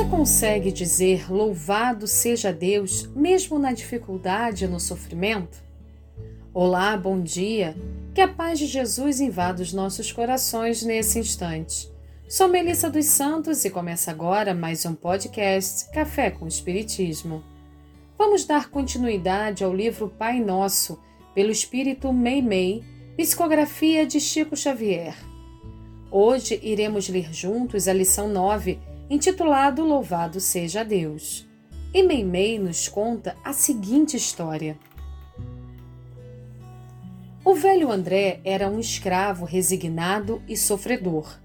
Você consegue dizer louvado seja Deus mesmo na dificuldade e no sofrimento? Olá, bom dia. Que a paz de Jesus invada os nossos corações nesse instante. Sou Melissa dos Santos e começa agora mais um podcast Café com Espiritismo. Vamos dar continuidade ao livro Pai Nosso, pelo Espírito Meimei, psicografia de Chico Xavier. Hoje iremos ler juntos a lição 9 intitulado Louvado Seja Deus. E Meimei nos conta a seguinte história. O velho André era um escravo resignado e sofredor.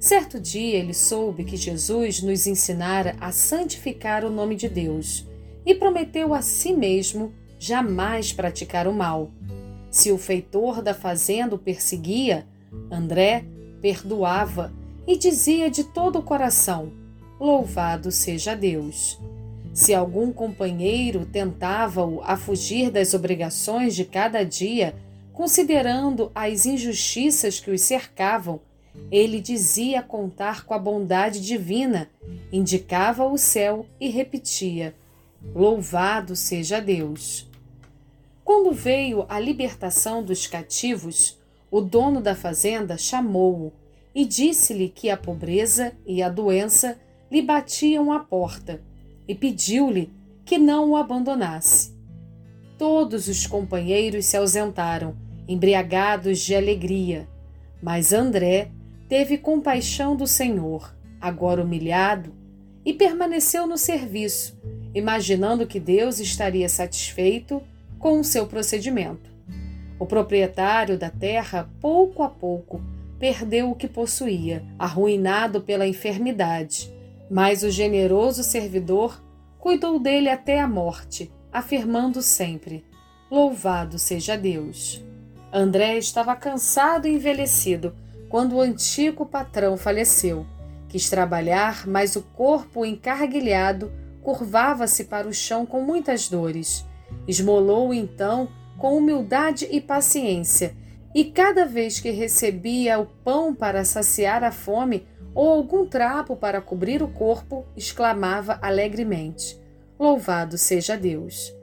Certo dia ele soube que Jesus nos ensinara a santificar o nome de Deus e prometeu a si mesmo jamais praticar o mal. Se o feitor da fazenda o perseguia, André perdoava e dizia de todo o coração: Louvado seja Deus. Se algum companheiro tentava-o a fugir das obrigações de cada dia, considerando as injustiças que os cercavam, ele dizia contar com a bondade divina, indicava o céu e repetia: Louvado seja Deus. Quando veio a libertação dos cativos, o dono da fazenda chamou-o e disse-lhe que a pobreza e a doença lhe batiam à porta e pediu-lhe que não o abandonasse. Todos os companheiros se ausentaram, embriagados de alegria, mas André teve compaixão do Senhor, agora humilhado, e permaneceu no serviço, imaginando que Deus estaria satisfeito com o seu procedimento. O proprietário da terra, pouco a pouco, perdeu o que possuía, arruinado pela enfermidade. Mas o generoso servidor cuidou dele até a morte, afirmando sempre: Louvado seja Deus. André estava cansado e envelhecido quando o antigo patrão faleceu. Quis trabalhar, mas o corpo encarguilhado curvava-se para o chão com muitas dores. Esmolou então com humildade e paciência, e cada vez que recebia o pão para saciar a fome ou algum trapo para cobrir o corpo, exclamava alegremente: Louvado seja Deus!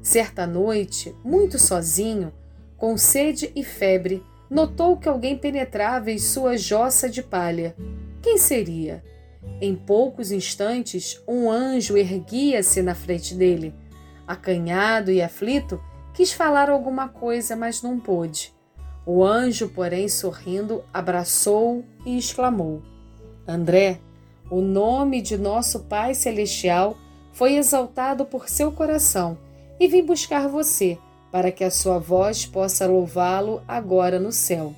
Certa noite, muito sozinho, com sede e febre, notou que alguém penetrava em sua jossa de palha. Quem seria? Em poucos instantes, um anjo erguia-se na frente dele. Acanhado e aflito, quis falar alguma coisa, mas não pôde. O anjo, porém, sorrindo, abraçou-o e exclamou: André, o nome de nosso Pai Celestial foi exaltado por seu coração e vim buscar você para que a sua voz possa louvá-lo agora no céu.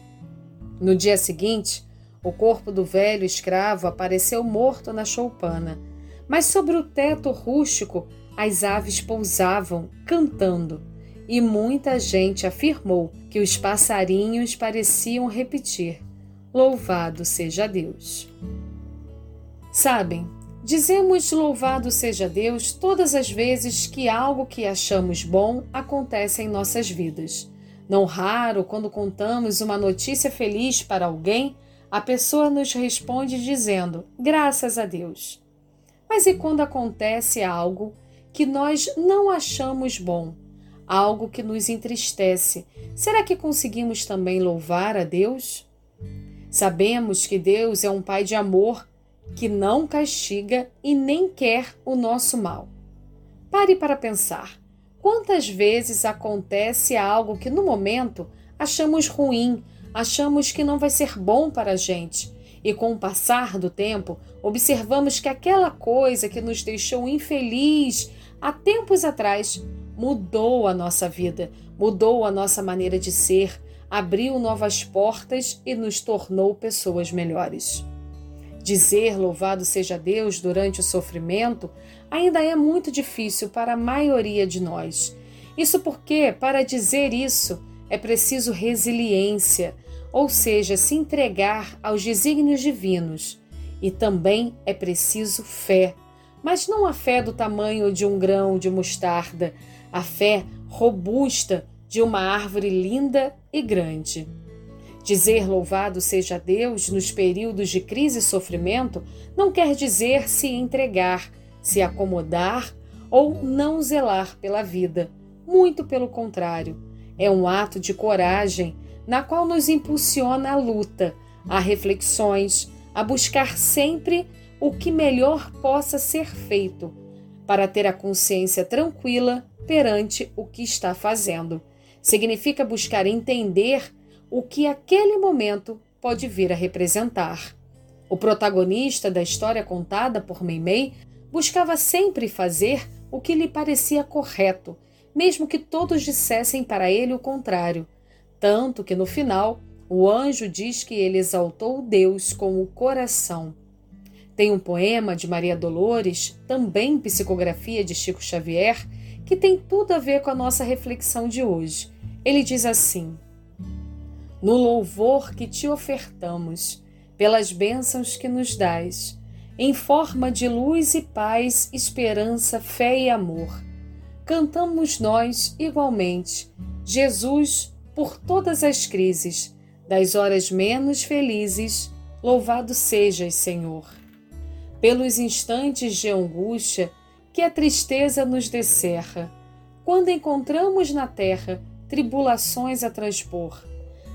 No dia seguinte, o corpo do velho escravo apareceu morto na choupana, mas sobre o teto rústico as aves pousavam, cantando e muita gente afirmou que os passarinhos pareciam repetir: Louvado seja Deus. Sabem, dizemos louvado seja Deus todas as vezes que algo que achamos bom acontece em nossas vidas. Não raro, quando contamos uma notícia feliz para alguém, a pessoa nos responde dizendo: Graças a Deus. Mas e quando acontece algo que nós não achamos bom? Algo que nos entristece, será que conseguimos também louvar a Deus? Sabemos que Deus é um Pai de amor que não castiga e nem quer o nosso mal. Pare para pensar. Quantas vezes acontece algo que no momento achamos ruim, achamos que não vai ser bom para a gente, e com o passar do tempo observamos que aquela coisa que nos deixou infeliz há tempos atrás mudou a nossa vida, mudou a nossa maneira de ser, abriu novas portas e nos tornou pessoas melhores. Dizer louvado seja Deus durante o sofrimento ainda é muito difícil para a maioria de nós. Isso porque, para dizer isso, é preciso resiliência, ou seja, se entregar aos desígnios divinos. E também é preciso fé, mas não a fé do tamanho de um grão de mostarda, a fé robusta de uma árvore linda e grande. Dizer louvado seja Deus nos períodos de crise e sofrimento não quer dizer se entregar, se acomodar ou não zelar pela vida. Muito pelo contrário, é um ato de coragem na qual nos impulsiona a luta, a reflexões, a buscar sempre o que melhor possa ser feito, para ter a consciência tranquila perante o que está fazendo. Significa buscar entender o que aquele momento pode vir a representar. O protagonista da história contada por Meimei buscava sempre fazer o que lhe parecia correto, mesmo que todos dissessem para ele o contrário. Tanto que no final, o anjo diz que ele exaltou Deus com o coração. Tem um poema de Maria Dolores, também psicografia de Chico Xavier, que tem tudo a ver com a nossa reflexão de hoje. Ele diz assim: No louvor que te ofertamos, pelas bênçãos que nos dás, em forma de luz e paz, esperança, fé e amor. Cantamos nós igualmente, Jesus, por todas as crises, das horas menos felizes, louvado sejas, Senhor. Pelos instantes de angústia que a tristeza nos descerra, quando encontramos na terra tribulações a transpor,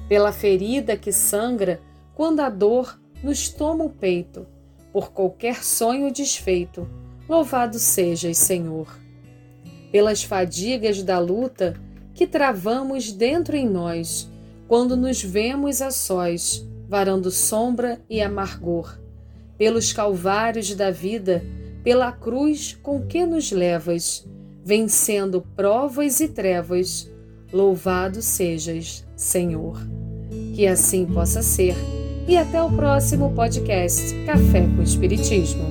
pela ferida que sangra quando a dor nos toma o peito por qualquer sonho desfeito. Louvado sejas, Senhor. Pelas fadigas da luta que travamos dentro em nós, quando nos vemos a sós, varando sombra e amargor. Pelos calvários da vida, pela cruz com que nos levas, vencendo provas e trevas, louvado sejas, Senhor. Que assim possa ser e até o próximo podcast Café com Espiritismo.